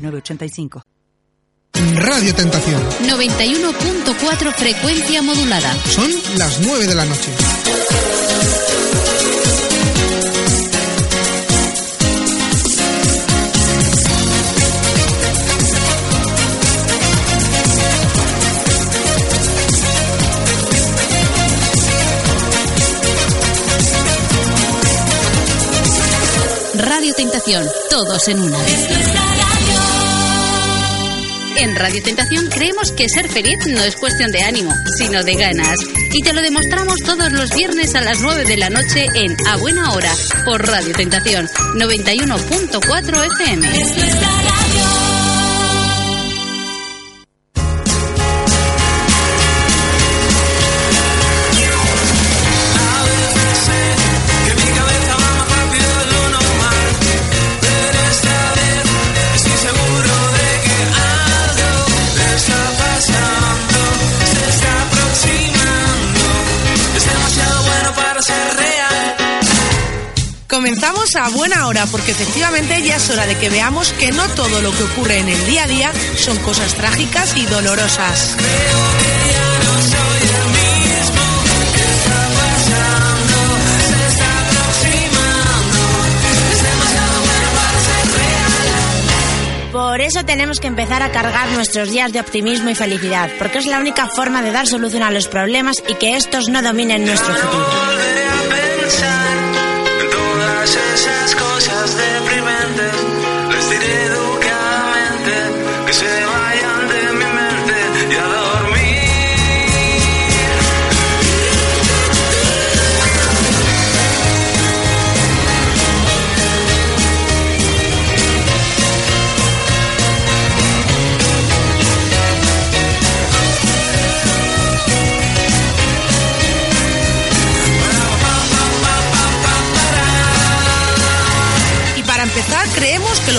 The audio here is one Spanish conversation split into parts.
906985. Radio Tentación. 91.4 frecuencia modulada. Son las 9 de la noche. Radio Tentación, todos en una. En Radio Tentación creemos que ser feliz no es cuestión de ánimo, sino de ganas. Y te lo demostramos todos los viernes a las 9 de la noche en A Buena Hora por Radio Tentación 91.4 FM. A buena hora porque efectivamente ya es hora de que veamos que no todo lo que ocurre en el día a día son cosas trágicas y dolorosas. Por eso tenemos que empezar a cargar nuestros días de optimismo y felicidad, porque es la única forma de dar solución a los problemas y que estos no dominen nuestro futuro.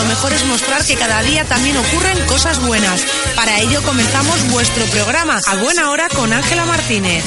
Lo mejor es mostrar que cada día también ocurren cosas buenas. Para ello comenzamos vuestro programa a buena hora con Ángela Martínez.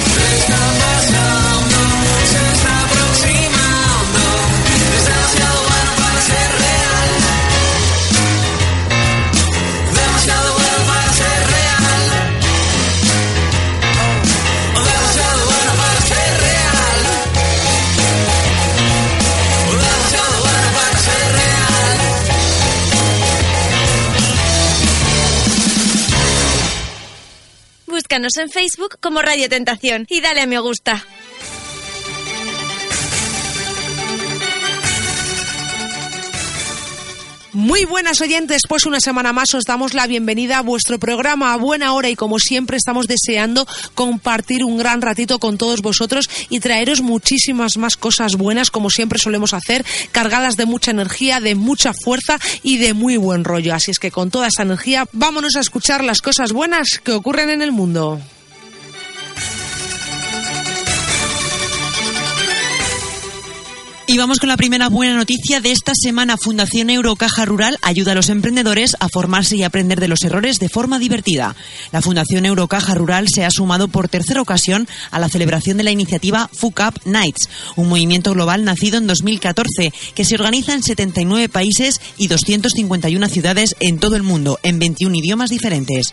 En Facebook como Radio Tentación y dale a me gusta. Muy buenas oyentes, pues una semana más os damos la bienvenida a vuestro programa a buena hora y como siempre estamos deseando compartir un gran ratito con todos vosotros y traeros muchísimas más cosas buenas como siempre solemos hacer, cargadas de mucha energía, de mucha fuerza y de muy buen rollo. Así es que con toda esa energía vámonos a escuchar las cosas buenas que ocurren en el mundo. Y vamos con la primera buena noticia de esta semana. Fundación Eurocaja Rural ayuda a los emprendedores a formarse y aprender de los errores de forma divertida. La Fundación Eurocaja Rural se ha sumado por tercera ocasión a la celebración de la iniciativa FUC Up Nights, un movimiento global nacido en 2014 que se organiza en 79 países y 251 ciudades en todo el mundo, en 21 idiomas diferentes.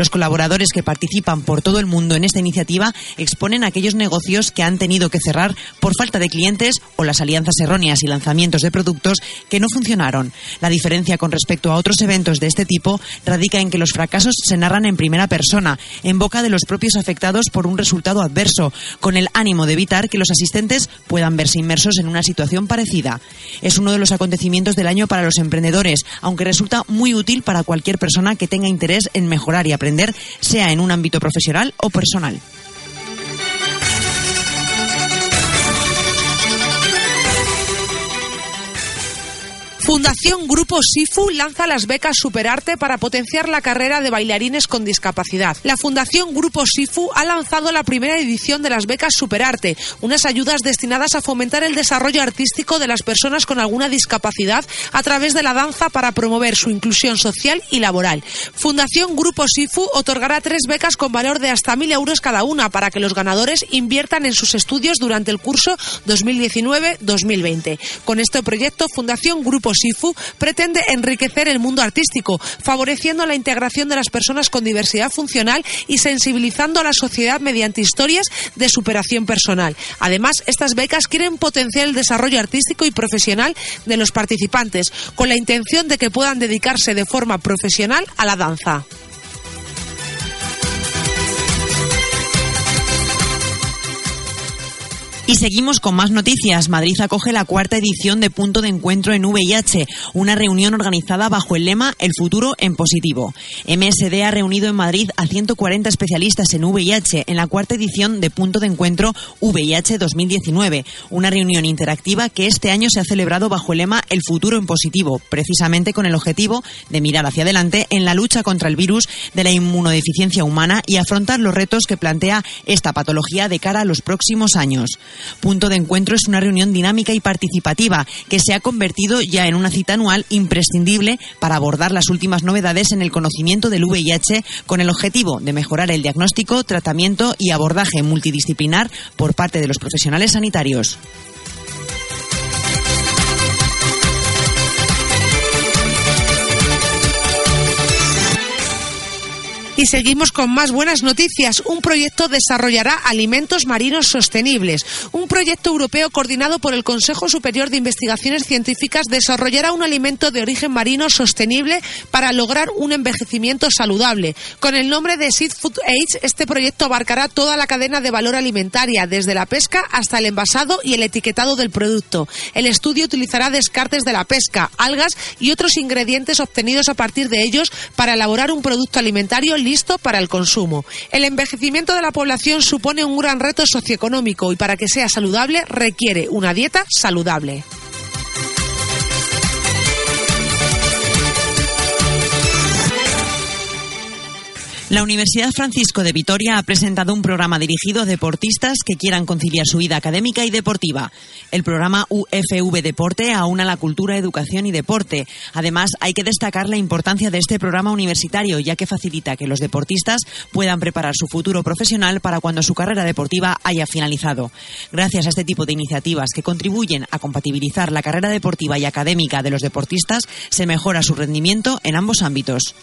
Los colaboradores que participan por todo el mundo en esta iniciativa exponen aquellos negocios que han tenido que cerrar por falta de clientes o las alianzas erróneas y lanzamientos de productos que no funcionaron. La diferencia con respecto a otros eventos de este tipo radica en que los fracasos se narran en primera persona, en boca de los propios afectados por un resultado adverso, con el ánimo de evitar que los asistentes puedan verse inmersos en una situación parecida. Es uno de los acontecimientos del año para los emprendedores, aunque resulta muy útil para cualquier persona que tenga interés en mejorar y aprender, sea en un ámbito profesional o personal. Fundación Grupo Sifu lanza las becas Superarte para potenciar la carrera de bailarines con discapacidad. La Fundación Grupo Sifu ha lanzado la primera edición de las becas Superarte, unas ayudas destinadas a fomentar el desarrollo artístico de las personas con alguna discapacidad a través de la danza para promover su inclusión social y laboral. Fundación Grupo Sifu otorgará tres becas con valor de hasta 1.000 euros cada una para que los ganadores inviertan en sus estudios durante el curso 2019-2020. Con este proyecto, Fundación Grupo Sifu pretende enriquecer el mundo artístico, favoreciendo la integración de las personas con diversidad funcional y sensibilizando a la sociedad mediante historias de superación personal. Además, estas becas quieren potenciar el desarrollo artístico y profesional de los participantes, con la intención de que puedan dedicarse de forma profesional a la danza. Y seguimos con más noticias. Madrid acoge la cuarta edición de Punto de Encuentro en VIH, una reunión organizada bajo el lema El futuro en positivo. MSD ha reunido en Madrid a 140 especialistas en VIH en la cuarta edición de Punto de Encuentro VIH 2019, una reunión interactiva que este año se ha celebrado bajo el lema El futuro en positivo, precisamente con el objetivo de mirar hacia adelante en la lucha contra el virus de la inmunodeficiencia humana y afrontar los retos que plantea esta patología de cara a los próximos años. Punto de Encuentro es una reunión dinámica y participativa que se ha convertido ya en una cita anual imprescindible para abordar las últimas novedades en el conocimiento del VIH con el objetivo de mejorar el diagnóstico, tratamiento y abordaje multidisciplinar por parte de los profesionales sanitarios. Y seguimos con más buenas noticias. Un proyecto desarrollará alimentos marinos sostenibles. Un proyecto europeo coordinado por el Consejo Superior de Investigaciones Científicas desarrollará un alimento de origen marino sostenible para lograr un envejecimiento saludable. Con el nombre de Seed Food Age, este proyecto abarcará toda la cadena de valor alimentaria, desde la pesca hasta el envasado y el etiquetado del producto. El estudio utilizará descartes de la pesca, algas y otros ingredientes obtenidos a partir de ellos para elaborar un producto alimentario listo para el consumo. El envejecimiento de la población supone un gran reto socioeconómico y para que sea saludable requiere una dieta saludable. La Universidad Francisco de Vitoria ha presentado un programa dirigido a deportistas que quieran conciliar su vida académica y deportiva. El programa UFV Deporte aúna la cultura, educación y deporte. Además, hay que destacar la importancia de este programa universitario, ya que facilita que los deportistas puedan preparar su futuro profesional para cuando su carrera deportiva haya finalizado. Gracias a este tipo de iniciativas que contribuyen a compatibilizar la carrera deportiva y académica de los deportistas, se mejora su rendimiento en ambos ámbitos.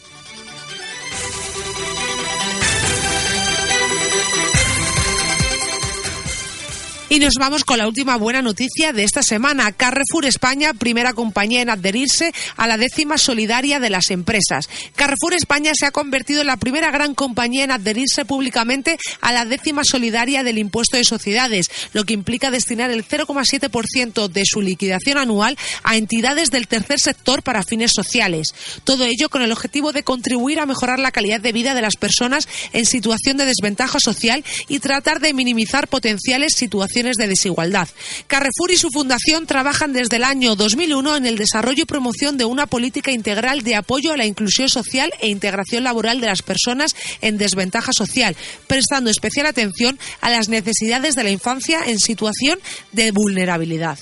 Y nos vamos con la última buena noticia de esta semana. Carrefour España, primera compañía en adherirse a la décima solidaria de las empresas. Carrefour España se ha convertido en la primera gran compañía en adherirse públicamente a la décima solidaria del impuesto de sociedades, lo que implica destinar el 0,7% de su liquidación anual a entidades del tercer sector para fines sociales. Todo ello con el objetivo de contribuir a mejorar la calidad de vida de las personas en situación de desventaja social y tratar de minimizar potenciales situaciones de desigualdad. Carrefour y su fundación trabajan desde el año 2001 en el desarrollo y promoción de una política integral de apoyo a la inclusión social e integración laboral de las personas en desventaja social, prestando especial atención a las necesidades de la infancia en situación de vulnerabilidad.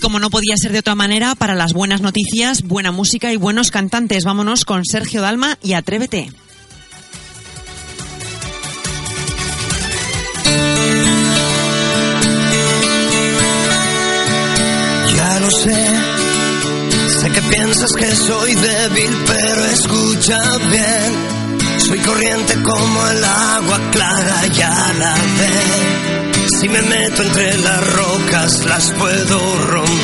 Como no podía ser de otra manera, para las buenas noticias, buena música y buenos cantantes, vámonos con Sergio Dalma y Atrévete. Ya lo sé, sé que piensas que soy débil, pero escucha bien. Soy corriente como el agua clara, ya la ve. Si me meto entre las rocas, las puedo romper,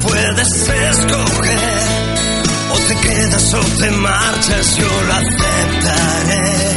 puedes escoger. O te quedas o te marchas, yo lo aceptaré.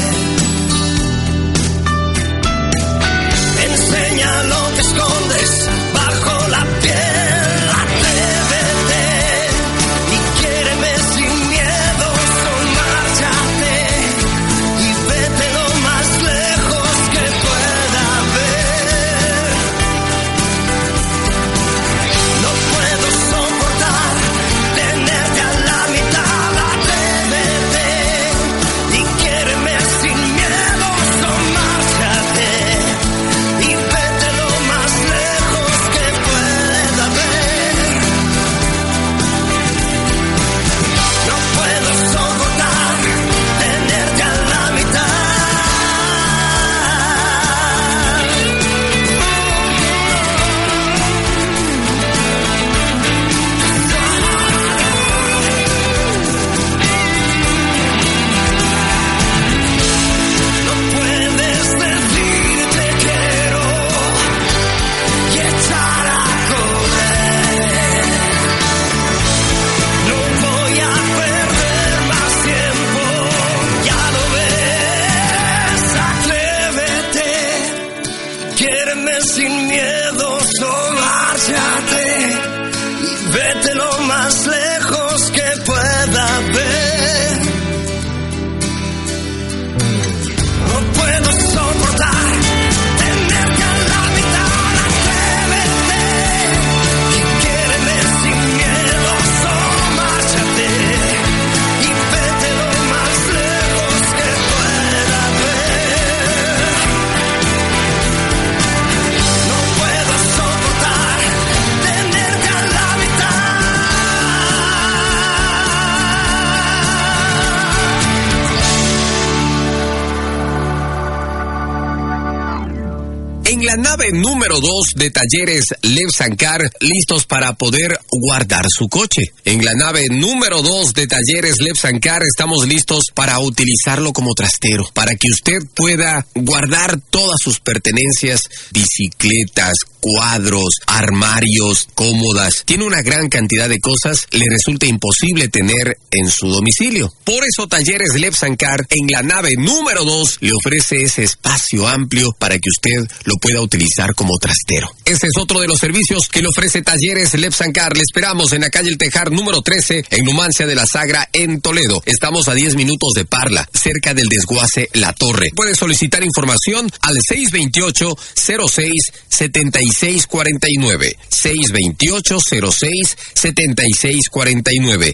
Talleres Lev Sankar, listos para poder guardar su coche. En la nave número 2 de talleres Lev Sankar, estamos listos para utilizarlo como trastero, para que usted pueda guardar todas sus pertenencias, bicicletas, cuadros, armarios, cómodas. Tiene una gran cantidad de cosas, le resulta imposible tener en su domicilio. Por eso Talleres Lev Sankar en la nave número 2 le ofrece ese espacio amplio para que usted lo pueda utilizar como trastero. Ese es otro de los servicios que le ofrece Talleres Lev Sankar. Le esperamos en la calle El Tejar número 13 en Numancia de la Sagra en Toledo. Estamos a 10 minutos de Parla, cerca del desguace La Torre. Puede solicitar información al 628 06 7649 628 06 7649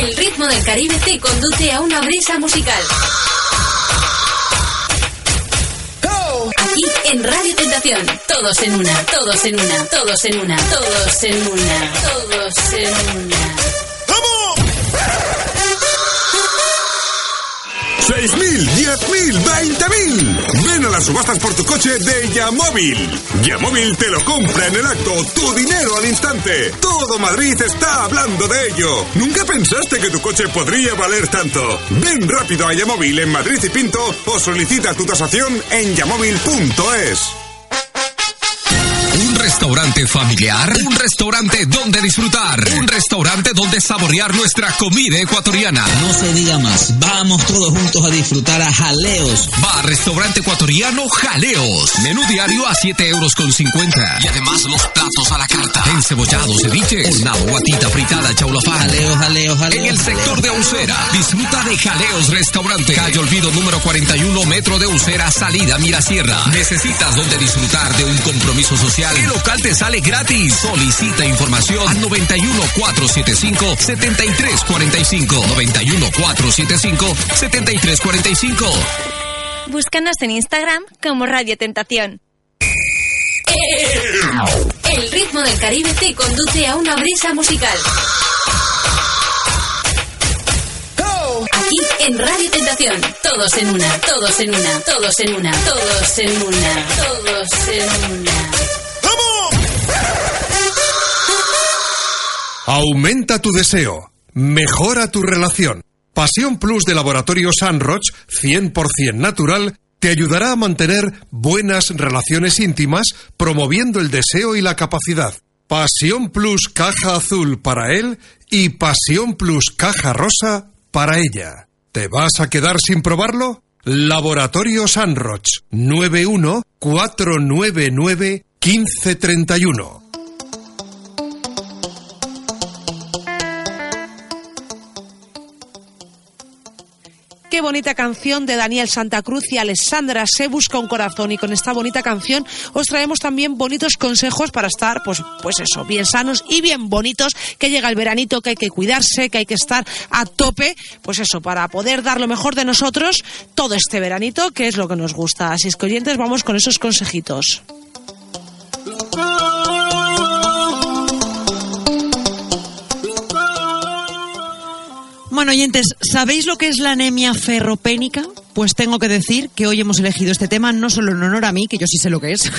El ritmo del Caribe te conduce a una brisa musical. Aquí en Radio Tentación, todos en una, todos en una, todos en una, todos en una, todos en una. ¡Seis mil, diez mil, veinte mil! Ven a las subastas por tu coche de Yamóvil. Yamóvil te lo compra en el acto, tu dinero al instante. Todo Madrid está hablando de ello. ¿Nunca pensaste que tu coche podría valer tanto? Ven rápido a Yamóvil en Madrid y Pinto o solicita tu tasación en yamóvil.es. Un restaurante familiar, un restaurante donde disfrutar, un restaurante donde saborear nuestra comida ecuatoriana. No se diga más, vamos todos juntos a disfrutar a Jaleos. Bar Restaurante Ecuatoriano Jaleos. Menú diario a 7 euros con 50. Y además los platos a la carta. Encebollado, ceviche, hornado, guatita, fritada, chaulafán. Jaleos, jaleos, jaleos. En el sector de Usera, disfruta de Jaleos Restaurante. Calle Olvido número 41, metro de Usera, salida Mirasierra. ¿Necesitas donde disfrutar de un compromiso social? El local te sale gratis. Solicita información al 91 475 7345. 91 475 7345. Búscanos en Instagram como Radio Tentación. El ritmo del Caribe te conduce a una brisa musical. Aquí en Radio Tentación, todos en una, todos en una, todos en una, todos en una, todos en una. Aumenta tu deseo. Mejora tu relación. Pasión Plus de Laboratorio Sanroch, 100% natural, te ayudará a mantener buenas relaciones íntimas, promoviendo el deseo y la capacidad. Pasión Plus Caja Azul para él y Pasión Plus Caja Rosa para ella. ¿Te vas a quedar sin probarlo? Laboratorio Sanroch 91 499 1531. Bonita canción de Daniel Santa Cruz y Alessandra Se busca un corazón y con esta bonita canción os traemos también bonitos consejos para estar pues pues eso, bien sanos y bien bonitos, que llega el veranito, que hay que cuidarse, que hay que estar a tope, pues eso, para poder dar lo mejor de nosotros todo este veranito, que es lo que nos gusta. Así es que oyentes, vamos con esos consejitos. Bueno, oyentes, ¿sabéis lo que es la anemia ferropénica? Pues tengo que decir que hoy hemos elegido este tema no solo en honor a mí, que yo sí sé lo que es,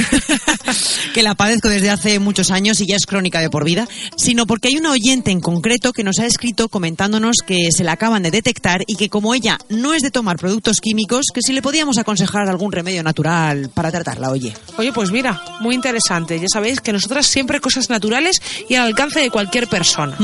que la padezco desde hace muchos años y ya es crónica de por vida, sino porque hay una oyente en concreto que nos ha escrito comentándonos que se la acaban de detectar y que como ella no es de tomar productos químicos, que si le podíamos aconsejar algún remedio natural para tratarla, oye. Oye, pues mira, muy interesante. Ya sabéis que nosotras siempre cosas naturales y al alcance de cualquier persona.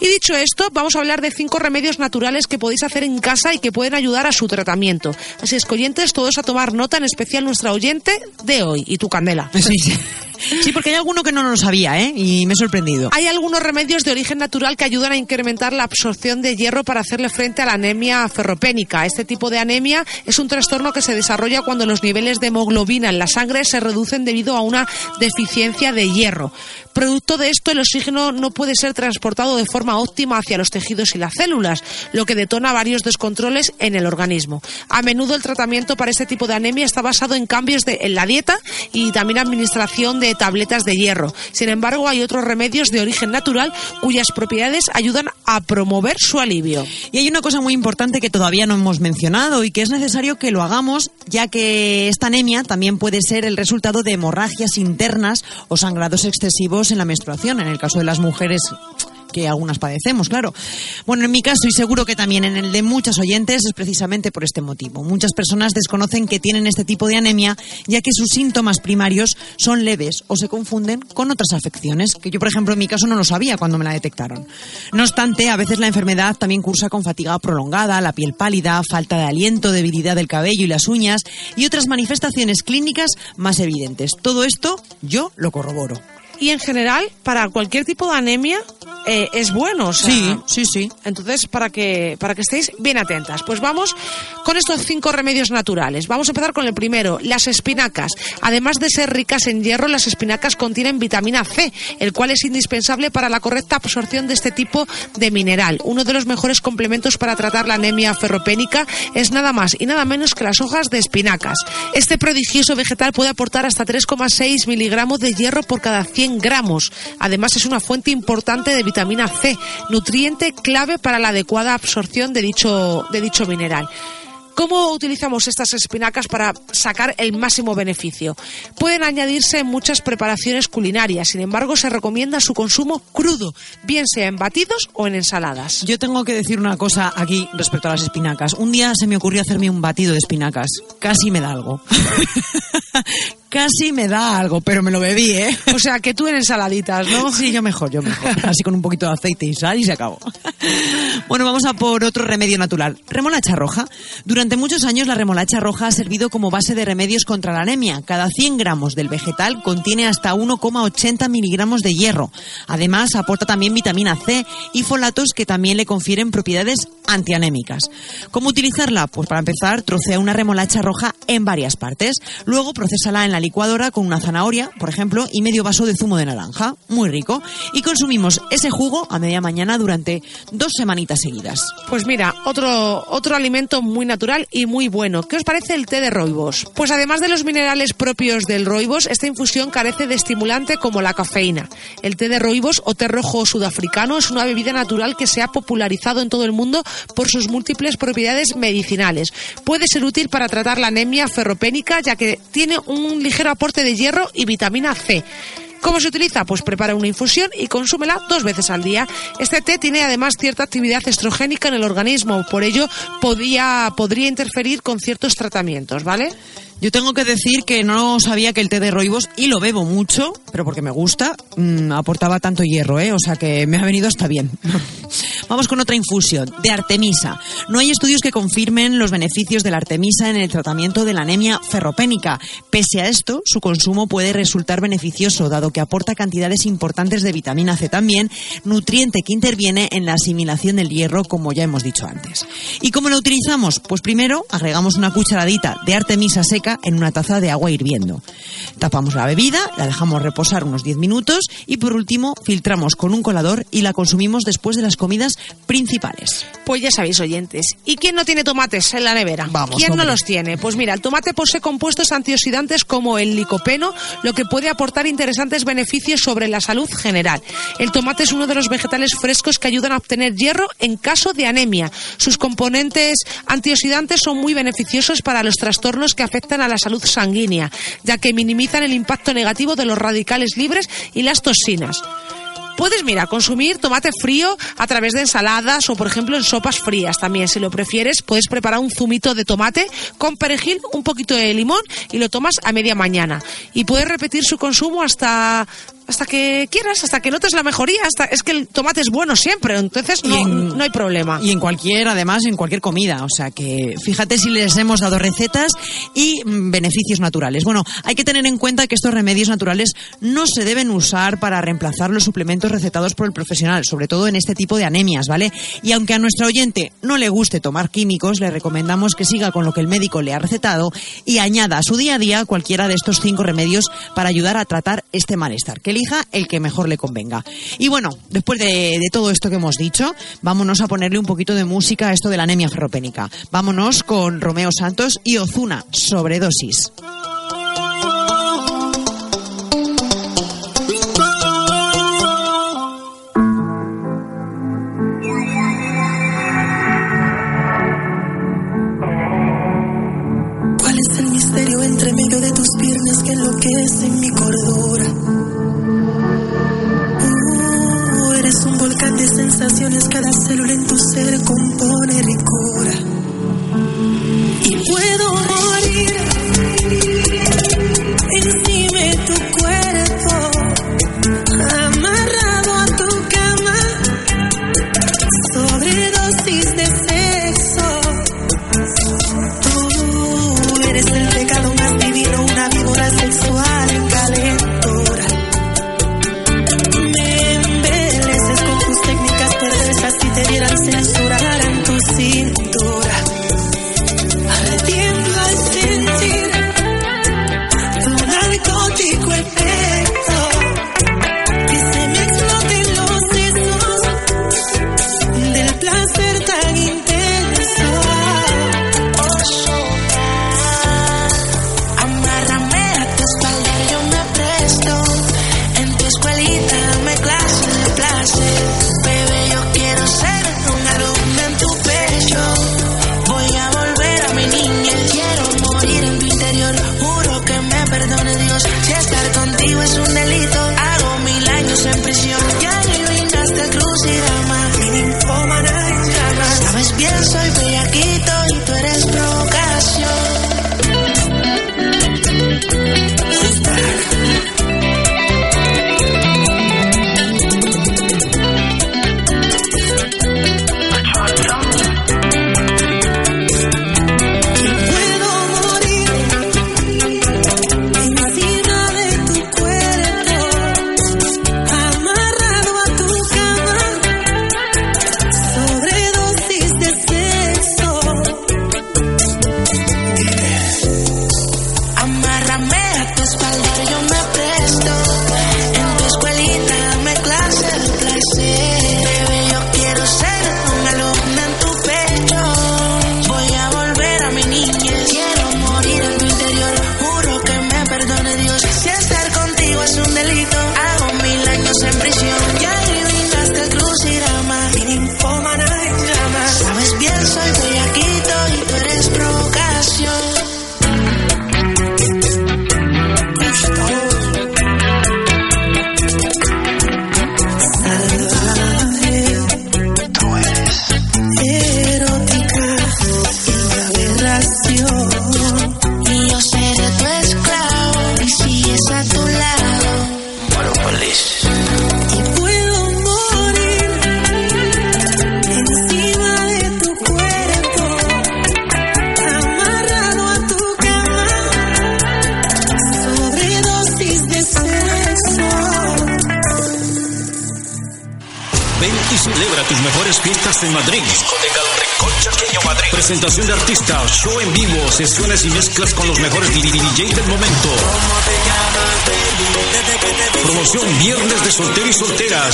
Y dicho esto, vamos a hablar de cinco remedios naturales que podéis hacer en casa y que pueden ayudar a su tratamiento. Así es que oyentes, todos a tomar nota, en especial nuestra oyente de hoy y tu Candela. Sí, sí. Sí, porque hay alguno que no lo sabía, ¿eh? Y me he sorprendido. Hay algunos remedios de origen natural que ayudan a incrementar la absorción de hierro para hacerle frente a la anemia ferropénica. Este tipo de anemia es un trastorno que se desarrolla cuando los niveles de hemoglobina en la sangre se reducen debido a una deficiencia de hierro. Producto de esto, el oxígeno no puede ser transportado de forma óptima hacia los tejidos y las células, lo que detona varios descontroles en el organismo. A menudo el tratamiento para este tipo de anemia está basado en cambios de, en la dieta y también administración de tabletas de hierro. Sin embargo, hay otros remedios de origen natural cuyas propiedades ayudan a promover su alivio. Y hay una cosa muy importante que todavía no hemos mencionado y que es necesario que lo hagamos, ya que esta anemia también puede ser el resultado de hemorragias internas o sangrados excesivos en la menstruación, en el caso de las mujeres que algunas padecemos, claro. Bueno, en mi caso y seguro que también en el de muchas oyentes es precisamente por este motivo. Muchas personas desconocen que tienen este tipo de anemia ya que sus síntomas primarios son leves o se confunden con otras afecciones, que yo por ejemplo en mi caso no lo sabía cuando me la detectaron. No obstante, a veces la enfermedad también cursa con fatiga prolongada, la piel pálida, falta de aliento, debilidad del cabello y las uñas y otras manifestaciones clínicas más evidentes. Todo esto yo lo corroboro. Y en general, para cualquier tipo de anemia, eh, es bueno. O sea, Sí, sí, sí. Entonces, para que, para que estéis bien atentas. Pues vamos con estos cinco remedios naturales. Vamos a empezar con el primero, las espinacas. Además de ser ricas en hierro, las espinacas contienen vitamina C, el cual es indispensable para la correcta absorción de este tipo de mineral. Uno de los mejores complementos para tratar la anemia ferropénica es nada más y nada menos que las hojas de espinacas. Este prodigioso vegetal puede aportar hasta 3,6 miligramos de hierro por cada 100 gramos. Además, es una fuente importante de vitamina C, nutriente clave para la adecuada absorción de dicho, de dicho mineral. ¿Cómo utilizamos estas espinacas para sacar el máximo beneficio? Pueden añadirse en muchas preparaciones culinarias, sin embargo se recomienda su consumo crudo, bien sea en batidos o en ensaladas. Yo tengo que decir una cosa aquí respecto a las espinacas. Un día se me ocurrió hacerme un batido de espinacas. Casi me da algo. Casi me da algo, pero me lo bebí, ¿eh? O sea, que tú en ensaladitas, ¿no? Sí, yo mejor, yo mejor. Así con un poquito de aceite y sal y se acabó. Bueno, vamos a por otro remedio natural. Remolacha roja. Durante muchos años la remolacha roja ha servido como base de remedios contra la anemia. Cada 100 gramos del vegetal contiene hasta 1,80 miligramos de hierro. Además, aporta también vitamina C y folatos que también le confieren propiedades antianémicas. ¿Cómo utilizarla? Pues para empezar, trocea una remolacha roja en varias partes. Luego, procésala en la licuadora con una zanahoria, por ejemplo, y medio vaso de zumo de naranja. Muy rico. Y consumimos ese jugo a media mañana durante dos semanitas seguidas. Pues mira, otro, otro alimento muy natural y muy bueno. ¿Qué os parece el té de roibos? Pues además de los minerales propios del roibos, esta infusión carece de estimulante como la cafeína. El té de roibos o té rojo sudafricano es una bebida natural que se ha popularizado en todo el mundo por sus múltiples propiedades medicinales. Puede ser útil para tratar la anemia ferropénica ya que tiene un ligero aporte de hierro y vitamina C. ¿Cómo se utiliza? Pues prepara una infusión y consúmela dos veces al día. Este té tiene además cierta actividad estrogénica en el organismo, por ello podía, podría interferir con ciertos tratamientos, ¿vale? Yo tengo que decir que no sabía que el té de roibos, y lo bebo mucho, pero porque me gusta, mm, aportaba tanto hierro, ¿eh? O sea que me ha venido hasta bien. Vamos con otra infusión, de Artemisa. No hay estudios que confirmen los beneficios de la Artemisa en el tratamiento de la anemia ferropénica. Pese a esto, su consumo puede resultar beneficioso, dado que aporta cantidades importantes de vitamina C también, nutriente que interviene en la asimilación del hierro, como ya hemos dicho antes. ¿Y cómo lo utilizamos? Pues primero agregamos una cucharadita de Artemisa seca en una taza de agua hirviendo. Tapamos la bebida, la dejamos reposar unos 10 minutos y por último filtramos con un colador y la consumimos después de las comidas principales. Pues ya sabéis, oyentes. ¿Y quién no tiene tomates en la nevera? Vamos, ¿Quién hombre. no los tiene? Pues mira, el tomate posee compuestos antioxidantes como el licopeno, lo que puede aportar interesantes beneficios sobre la salud general. El tomate es uno de los vegetales frescos que ayudan a obtener hierro en caso de anemia. Sus componentes antioxidantes son muy beneficiosos para los trastornos que afectan a la salud sanguínea, ya que minimizan el impacto negativo de los radicales libres y las toxinas. Puedes, mira, consumir tomate frío a través de ensaladas o, por ejemplo, en sopas frías también. Si lo prefieres, puedes preparar un zumito de tomate con perejil, un poquito de limón y lo tomas a media mañana. Y puedes repetir su consumo hasta hasta que quieras, hasta que notes la mejoría. Hasta es que el tomate es bueno siempre, entonces no, en- no hay problema. Y en cualquier, además, en cualquier comida. O sea que fíjate si les hemos dado recetas y mm, beneficios naturales. Bueno, hay que tener en cuenta que estos remedios naturales no se deben usar para reemplazar los suplementos recetados por el profesional, sobre todo en este tipo de anemias, ¿vale? Y aunque a nuestro oyente no le guste tomar químicos, le recomendamos que siga con lo que el médico le ha recetado y añada a su día a día cualquiera de estos cinco remedios para ayudar a tratar este malestar. El que mejor le convenga. Y bueno, después de, todo esto que hemos dicho, vámonos a ponerle un poquito de música a esto de la anemia ferropénica. Vámonos con Romeo Santos y Ozuna, sobredosis. ¿Cuál es el misterio entre medio de tus piernas que enloquece mi cordura?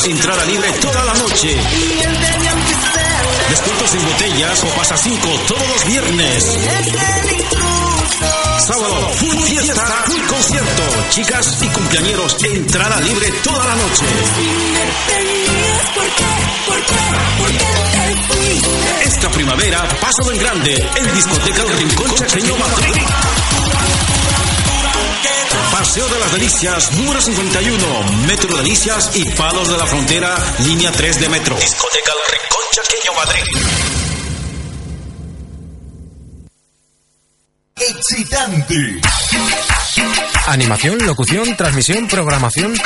Entrada libre toda la noche. Descuentos en botellas o pasa 5 todos los viernes. Sábado, full fiesta, full concierto. Chicas y cumpleañeros, entrada libre toda la noche. Esta primavera, paso en grande, en discoteca El Rincón Chaqueño Madrid. Paseo de las Delicias, número 51, Metro Delicias y Palos de la Frontera, línea 3 de metro. Discoteca El Rincón Chaqueño Madrid. Excitante. Animación, locución, transmisión, programación.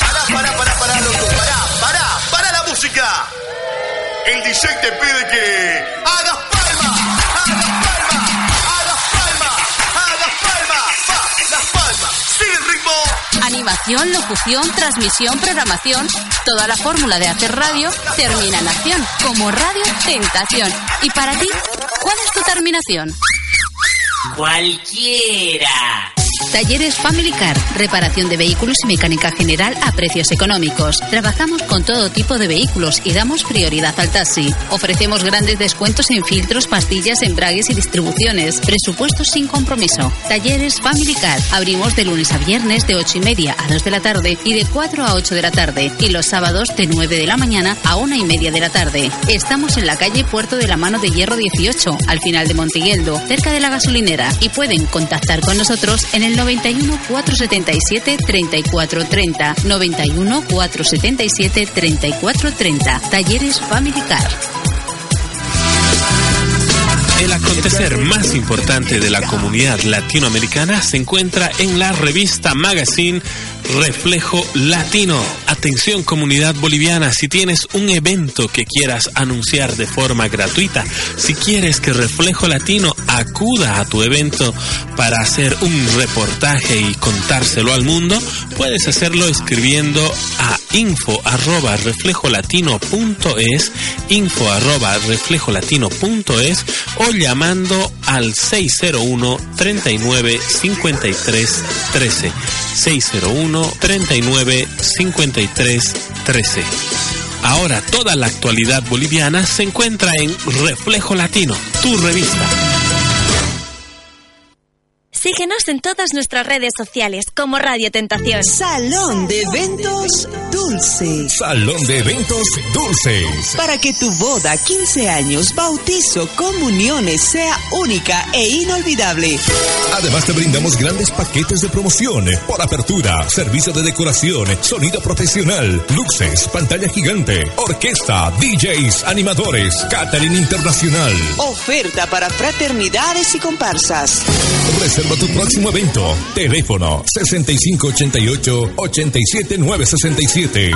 Para, para, para, para, loco, para, para, para la música. El DJ te pide que ritmo. Animación, locución, transmisión, programación. Toda la fórmula de hacer radio termina en acción, como Radio Tentación. ¿Y para ti? ¿Cuál es tu terminación? Cualquiera. Talleres Family Car, reparación de vehículos y mecánica general a precios económicos. Trabajamos con todo tipo de vehículos y damos prioridad al taxi. Ofrecemos grandes descuentos en filtros, pastillas, embragues y distribuciones. Presupuestos sin compromiso. Talleres Family Car. Abrimos de lunes a viernes de 8 y media a 2 de la tarde y de 4 a 8 de la tarde. Y los sábados de 9 de la mañana a 1 y media de la tarde. Estamos en la calle Puerto de la Mano de Hierro 18, al final de Montigueldo, cerca de la gasolinera. Y pueden contactar con nosotros en el 91 477 3430. 91 477 3430. Talleres Family Car. El acontecer más importante de la comunidad latinoamericana se encuentra en la revista Magazine Reflejo Latino. Atención comunidad boliviana, si tienes un evento que quieras anunciar de forma gratuita, si quieres que Reflejo Latino acuda a tu evento para hacer un reportaje y contárselo al mundo, puedes hacerlo escribiendo a info arroba reflejolatino.es, info arroba reflejolatino.es o llamando al 601 39 53 13. 601 39 53 13. Ahora toda la actualidad boliviana se encuentra en Reflejo Latino, tu revista. Síguenos en todas nuestras redes sociales como Radio Tentación. Salón de Eventos Dulce. Salón de eventos dulces. Para que tu boda, 15 años, bautizo, comuniones sea única e inolvidable. Además te brindamos grandes paquetes de promoción por apertura, servicio de decoración, sonido profesional, luces, pantalla gigante, orquesta, DJs, animadores, catering internacional. Oferta para fraternidades y comparsas. Reserva tu próximo evento. Teléfono 6588-87967.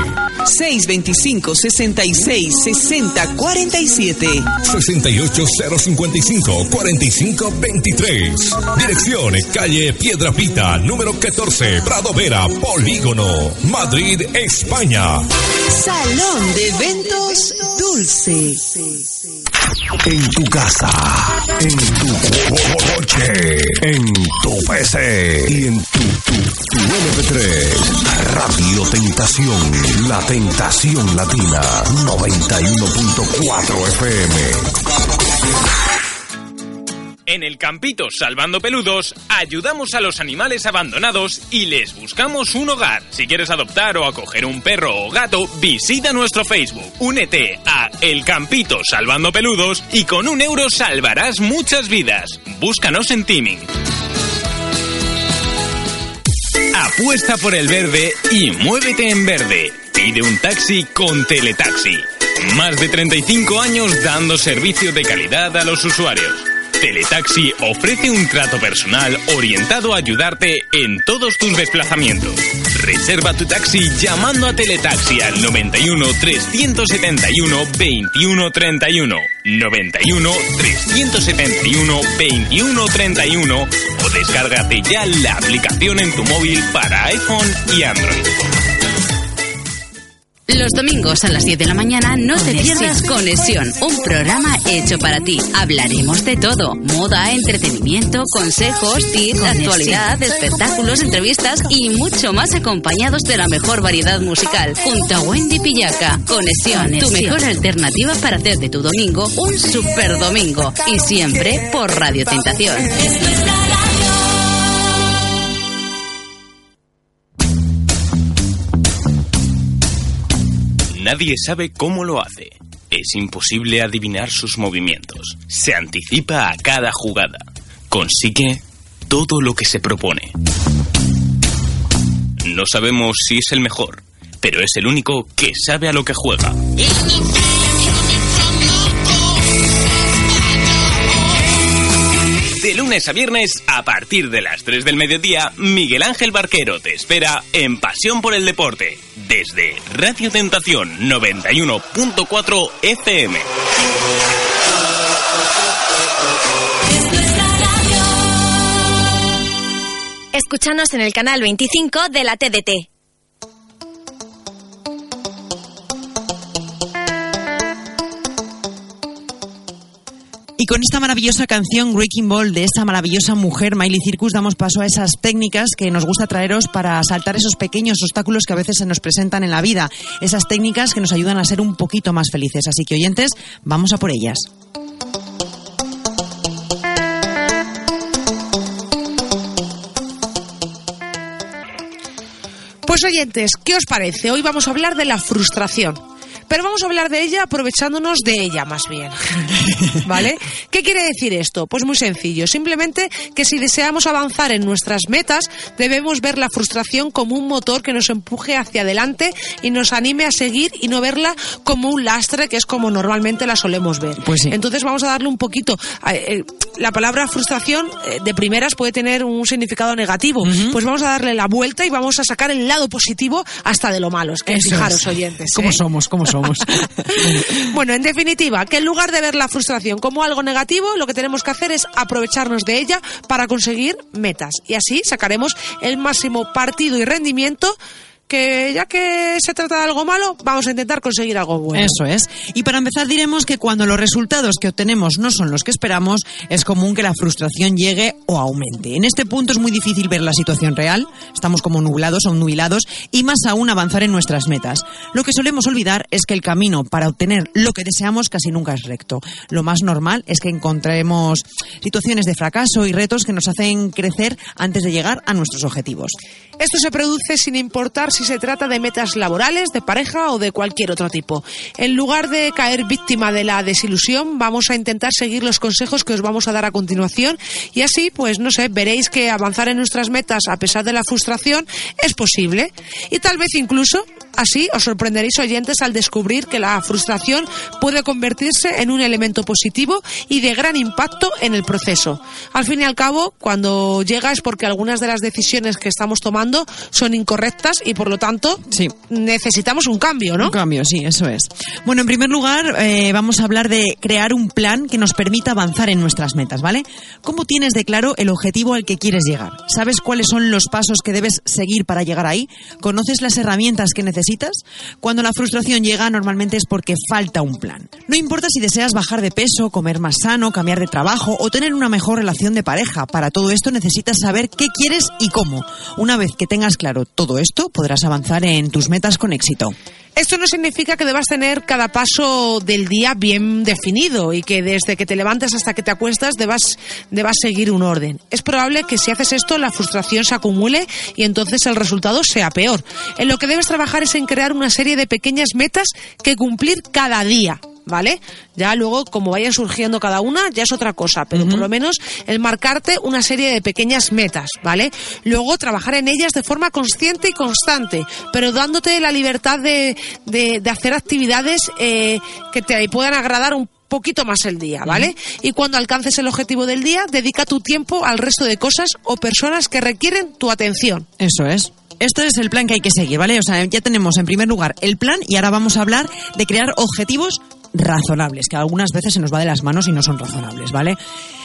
625 66 60 47. 68055-4523. Dirección, calle Piedra Pita, número 14, Prado Vera, Polígono, Madrid, España. Salón de Eventos Dulce. En tu casa, en tu coche, en tu PC y en tu, tu, tu MP3. Radio Tentación, la tentación latina, 91.4 FM. En el Campito Salvando Peludos ayudamos a los animales abandonados y les buscamos un hogar. Si quieres adoptar o acoger un perro o gato, visita nuestro Facebook. Únete a El Campito Salvando Peludos y con un euro salvarás muchas vidas. Búscanos en Teaming. Apuesta por el verde y muévete en verde. Pide un taxi con Teletaxi. Más de 35 años dando servicio de calidad a los usuarios. Teletaxi ofrece un trato personal orientado a ayudarte en todos tus desplazamientos. Reserva tu taxi llamando a Teletaxi al 91 371 21 31. 91 371 21 31 o descárgate ya la aplicación en tu móvil para iPhone y Android. Los domingos a las 10 de la mañana no te pierdas Conexión, un programa hecho para ti. Hablaremos de todo: moda, entretenimiento, consejos, tips, Conexión. actualidad, espectáculos, entrevistas y mucho más acompañados de la mejor variedad musical. Junto a Wendy Pillaca. Conexión, tu mejor alternativa para hacer de tu domingo un super domingo. Y siempre por Radio Tentación. Nadie sabe cómo lo hace. Es imposible adivinar sus movimientos. Se anticipa a cada jugada. Consigue todo lo que se propone. No sabemos si es el mejor, pero es el único que sabe a lo que juega. De lunes a viernes, a partir de las 3 del mediodía, Miguel Ángel Barquero te espera en Pasión por el Deporte, desde Radio Tentación 91.4 FM. Escúchanos en el canal 25 de la TDT. Y con esta maravillosa canción Breaking Ball de esta maravillosa mujer Miley Circus damos paso a esas técnicas que nos gusta traeros para saltar esos pequeños obstáculos que a veces se nos presentan en la vida. Esas técnicas que nos ayudan a ser un poquito más felices. Así que oyentes, vamos a por ellas. Pues oyentes, ¿qué os parece? Hoy vamos a hablar de la frustración. Pero vamos a hablar de ella aprovechándonos de ella más bien. ¿Vale? ¿Qué quiere decir esto? Pues muy sencillo. Simplemente que si deseamos avanzar en nuestras metas, debemos ver la frustración como un motor que nos empuje hacia adelante y nos anime a seguir y no verla como un lastre, que es como normalmente la solemos ver. Pues sí. Entonces vamos a darle un poquito. a- eh, la palabra frustración eh, de primeras puede tener un significado negativo. Pues vamos a darle la vuelta y vamos a sacar el lado positivo hasta de lo malo. Es que Eso fijaros, es. oyentes. ¿Cómo ¿eh? somos? ¿Cómo somos? Bueno, en definitiva, que en lugar de ver la frustración como algo negativo, lo que tenemos que hacer es aprovecharnos de ella para conseguir metas. Y así sacaremos el máximo partido y rendimiento que ya que se trata de algo malo, vamos a intentar conseguir algo bueno. Eso es. Y para empezar diremos que cuando los resultados que obtenemos no son los que esperamos, es común que la frustración llegue o aumente. En este punto es muy difícil ver la situación real, estamos como nublados o nubilados y más aún avanzar en nuestras metas. Lo que solemos olvidar es que el camino para obtener lo que deseamos casi nunca es recto. Lo más normal es que encontremos situaciones de fracaso y retos que nos hacen crecer antes de llegar a nuestros objetivos. Esto se produce sin importar si se trata de metas laborales, de pareja o de cualquier otro tipo. En lugar de caer víctima de la desilusión, vamos a intentar seguir los consejos que os vamos a dar a continuación y así, pues no sé, veréis que avanzar en nuestras metas a pesar de la frustración es posible y tal vez incluso así os sorprenderéis oyentes al descubrir que la frustración puede convertirse en un elemento positivo y de gran impacto en el proceso. Al fin y al cabo, cuando llega es porque algunas de las decisiones que estamos tomando son incorrectas y por lo tanto necesitamos un cambio, ¿no? Un cambio, sí, eso es. Bueno, en primer lugar, eh, vamos a hablar de crear un plan que nos permita avanzar en nuestras metas, ¿vale? ¿Cómo tienes de claro el objetivo al que quieres llegar? ¿Sabes cuáles son los pasos que debes seguir para llegar ahí? ¿Conoces las herramientas que necesitas? Cuando la frustración llega, normalmente es porque falta un plan. No importa si deseas bajar de peso, comer más sano, cambiar de trabajo o tener una mejor relación de pareja. Para todo esto necesitas saber qué quieres y cómo. Una vez que tengas claro todo esto, podrás avanzar en tus metas con éxito. Esto no significa que debas tener cada paso del día bien definido y que desde que te levantas hasta que te acuestas debas, debas seguir un orden. Es probable que si haces esto la frustración se acumule y entonces el resultado sea peor. En lo que debes trabajar es en crear una serie de pequeñas metas que cumplir cada día. ¿Vale? Ya luego, como vayan surgiendo cada una, ya es otra cosa, pero por lo menos el marcarte una serie de pequeñas metas, ¿vale? Luego trabajar en ellas de forma consciente y constante, pero dándote la libertad de, de, de hacer actividades eh, que te puedan agradar un poquito más el día, ¿vale? Y cuando alcances el objetivo del día, dedica tu tiempo al resto de cosas o personas que requieren tu atención. Eso es. Esto es el plan que hay que seguir, ¿vale? O sea, ya tenemos en primer lugar el plan y ahora vamos a hablar de crear objetivos razonables, que algunas veces se nos va de las manos y no son razonables, ¿vale?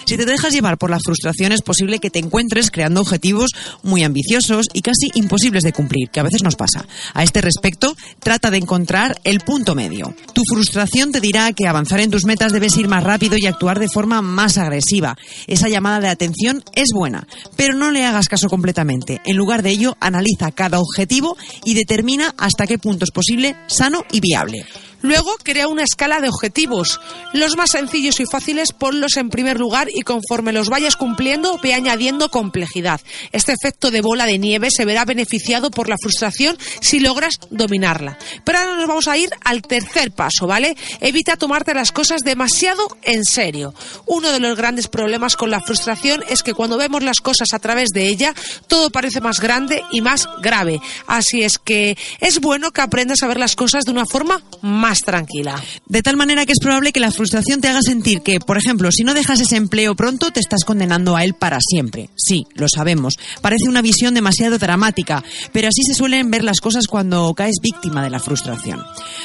Si te dejas llevar por la frustración es posible que te encuentres creando objetivos muy ambiciosos y casi imposibles de cumplir, que a veces nos pasa. A este respecto, trata de encontrar el punto medio. Tu frustración te dirá que avanzar en tus metas debes ir más rápido y actuar de forma más agresiva. Esa llamada de atención es buena, pero no le hagas caso completamente. En lugar de ello, analiza cada objetivo y determina hasta qué punto es posible, sano y viable. Luego, crea una escala de objetivos. Los más sencillos y fáciles ponlos en primer lugar y conforme los vayas cumpliendo, ve añadiendo complejidad. Este efecto de bola de nieve se verá beneficiado por la frustración si logras dominarla. Pero ahora nos vamos a ir al tercer paso, ¿vale? Evita tomarte las cosas demasiado en serio. Uno de los grandes problemas con la frustración es que cuando vemos las cosas a través de ella, todo parece más grande y más grave. Así es que es bueno que aprendas a ver las cosas de una forma más tranquila. De tal manera que es probable que la frustración te haga sentir que, por ejemplo, si no dejas ese empleo pronto, te estás condenando a él para siempre. Sí, lo sabemos. Parece una visión demasiado dramática, pero así se suelen ver las cosas cuando caes víctima de la frustración.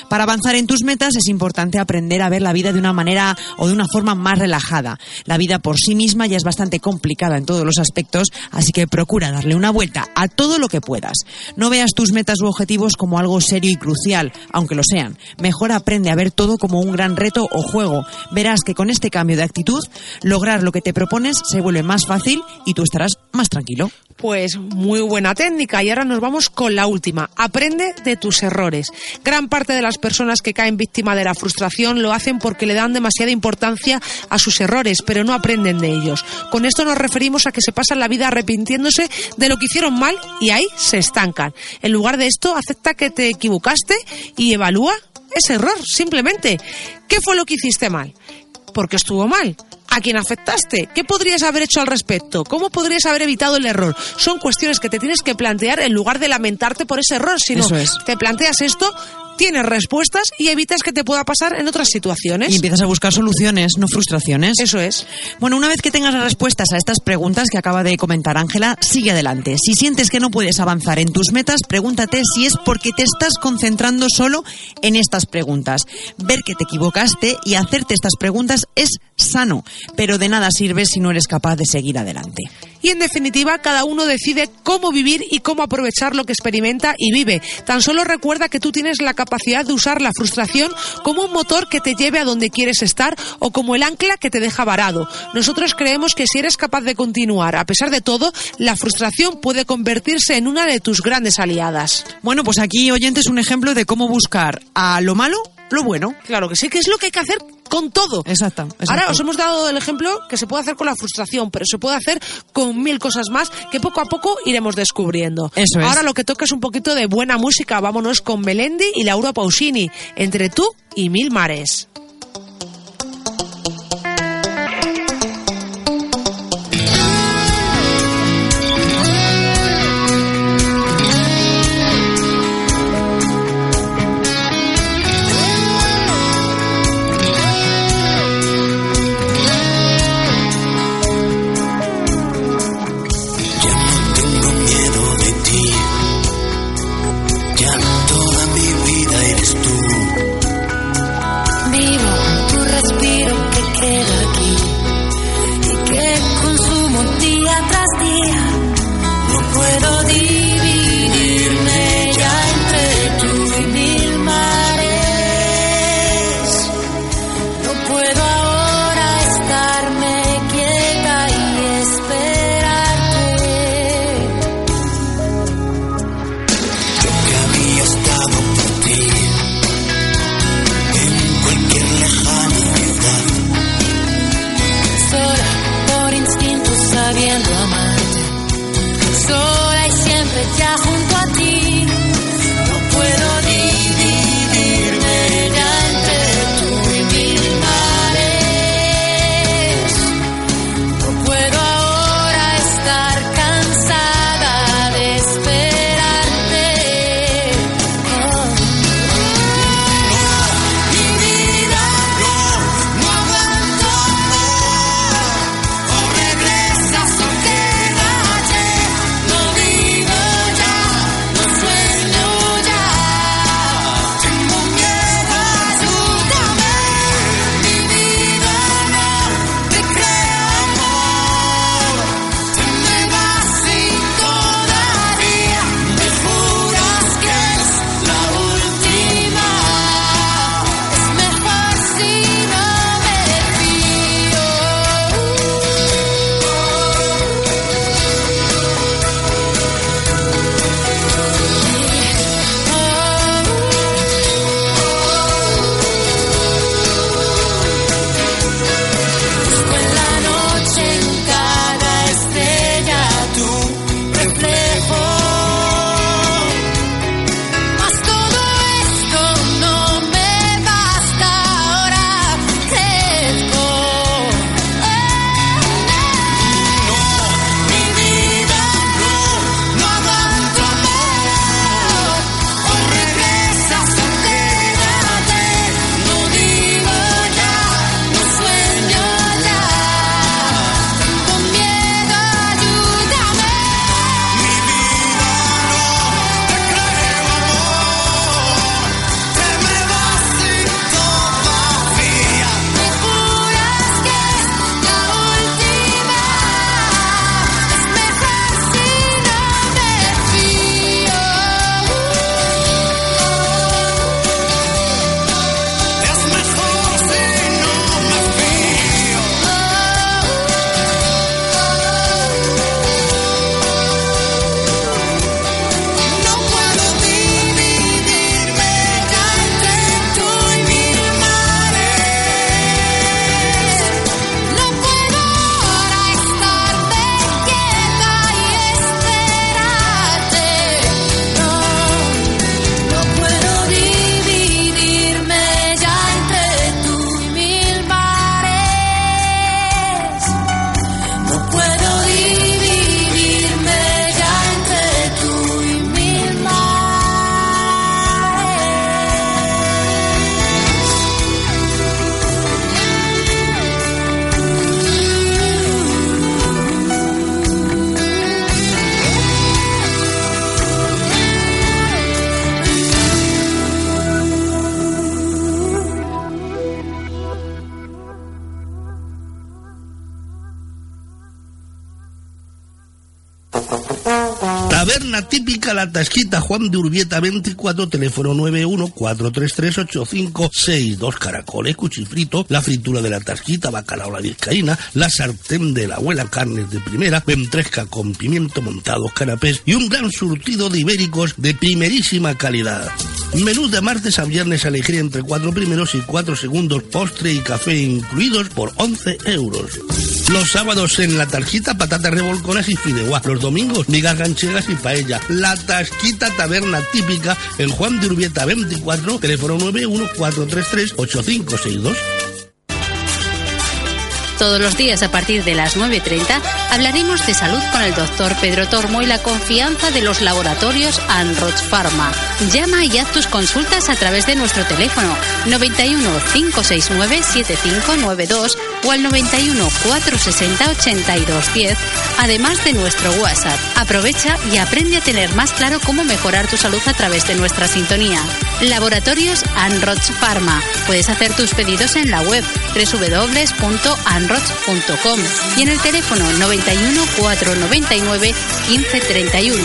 Para avanzar en tus metas es importante aprender a ver la vida de una manera o de una forma más relajada. La vida por sí misma ya es bastante complicada en todos los aspectos, así que procura darle una vuelta a todo lo que puedas. No veas tus metas u objetivos como algo serio y crucial, aunque lo sean. Mejor aprende a ver todo como un gran reto o juego. Verás que con este cambio de actitud, lograr lo que te propones se vuelve más fácil y tú estarás más tranquilo. Pues muy buena técnica y ahora nos vamos con la última. Aprende de tus errores. Gran parte de las personas que caen víctima de la frustración lo hacen porque le dan demasiada importancia a sus errores, pero no aprenden de ellos. Con esto nos referimos a que se pasan la vida arrepintiéndose de lo que hicieron mal y ahí se estancan. En lugar de esto, acepta que te equivocaste y evalúa ese error, simplemente. ¿Qué fue lo que hiciste mal? ¿Por qué estuvo mal? ¿A quién afectaste? ¿Qué podrías haber hecho al respecto? ¿Cómo podrías haber evitado el error? Son cuestiones que te tienes que plantear en lugar de lamentarte por ese error. Si no Eso es. te planteas esto, tienes respuestas y evitas que te pueda pasar en otras situaciones. Y empiezas a buscar soluciones, no frustraciones. Eso es. Bueno, una vez que tengas las respuestas a estas preguntas que acaba de comentar Ángela, sigue adelante. Si sientes que no puedes avanzar en tus metas, pregúntate si es porque te estás concentrando solo en estas preguntas. Ver que te equivocaste y hacerte estas preguntas es sano, pero de nada sirve si no eres capaz de seguir adelante. Y en definitiva, cada uno decide cómo vivir y cómo aprovechar lo que experimenta y vive. Tan solo recuerda que tú tienes la capacidad de usar la frustración como un motor que te lleve a donde quieres estar o como el ancla que te deja varado. Nosotros creemos que si eres capaz de continuar a pesar de todo, la frustración puede convertirse en una de tus grandes aliadas. Bueno, pues aquí, oyentes, un ejemplo de cómo buscar a lo malo lo bueno. Claro que sí, que es lo que hay que hacer con todo. Exacto. Ahora os hemos dado el ejemplo que se puede hacer con la frustración, pero se puede hacer con mil cosas más que poco a poco iremos descubriendo. Eso es. Ahora lo que toca es un poquito de buena música. Vámonos con Melendi y Laura Pausini, entre tú y mil mares. Y siempre ya La Tasquita, Juan de Urbieta 24, teléfono 914338562, caracoles, cuchifrito, la fritura de la Tasquita, bacalao la vizcaína, la sartén de la abuela, carnes de primera, ventresca con pimiento montados, canapés y un gran surtido de ibéricos de primerísima calidad. Menú de martes a viernes a elegir entre cuatro primeros y cuatro segundos, postre y café incluidos por 11 euros. Los sábados en la tarjita, patatas revolconas y fideuá. Los domingos, migas ganchegas y paella. La Tasquita Taberna Típica en Juan de Urbieta 24, teléfono 914338562. Todos los días a partir de las 9.30 hablaremos de salud con el doctor Pedro Tormo y la confianza de los laboratorios Anroch Pharma. Llama y haz tus consultas a través de nuestro teléfono 91 569 7592 o al 91 460 8210, además de nuestro WhatsApp. Aprovecha y aprende a tener más claro cómo mejorar tu salud a través de nuestra sintonía. Laboratorios Anroch Pharma. Puedes hacer tus pedidos en la web www.anroch.com y en el teléfono 91 499 1531.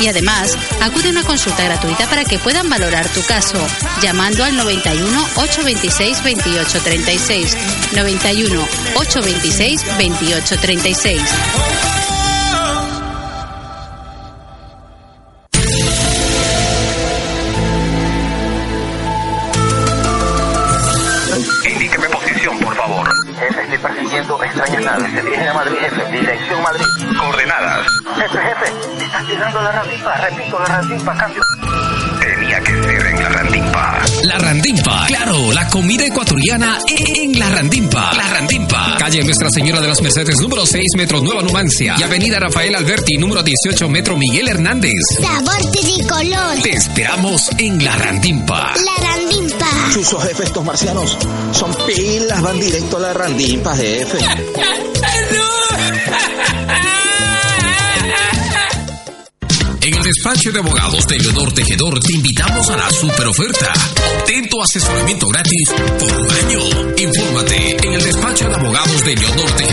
Y además, acude a una consulta gratuita para que puedan valorar tu caso, llamando al 91 826 2836. 91 826 2836. Randipa. Cambio. Tenía que ser en la randimpa. La Randimpa, claro, la comida ecuatoriana en La Randimpa. La Randimpa, calle Nuestra Señora de las Mercedes, número 6, metro Nueva Numancia. Y avenida Rafael Alberti, número 18, metro Miguel Hernández. Sabor tricolor. Te esperamos en La Randimpa. La randimpa. Chuso, jefe, estos marcianos son pilas. Van directo a la randimpa, jefe. despacho de abogados de Leonor Tejedor te invitamos a la super oferta. Obtén asesoramiento gratis por un año. Infórmate en el despacho de abogados de Leonor Tejedor.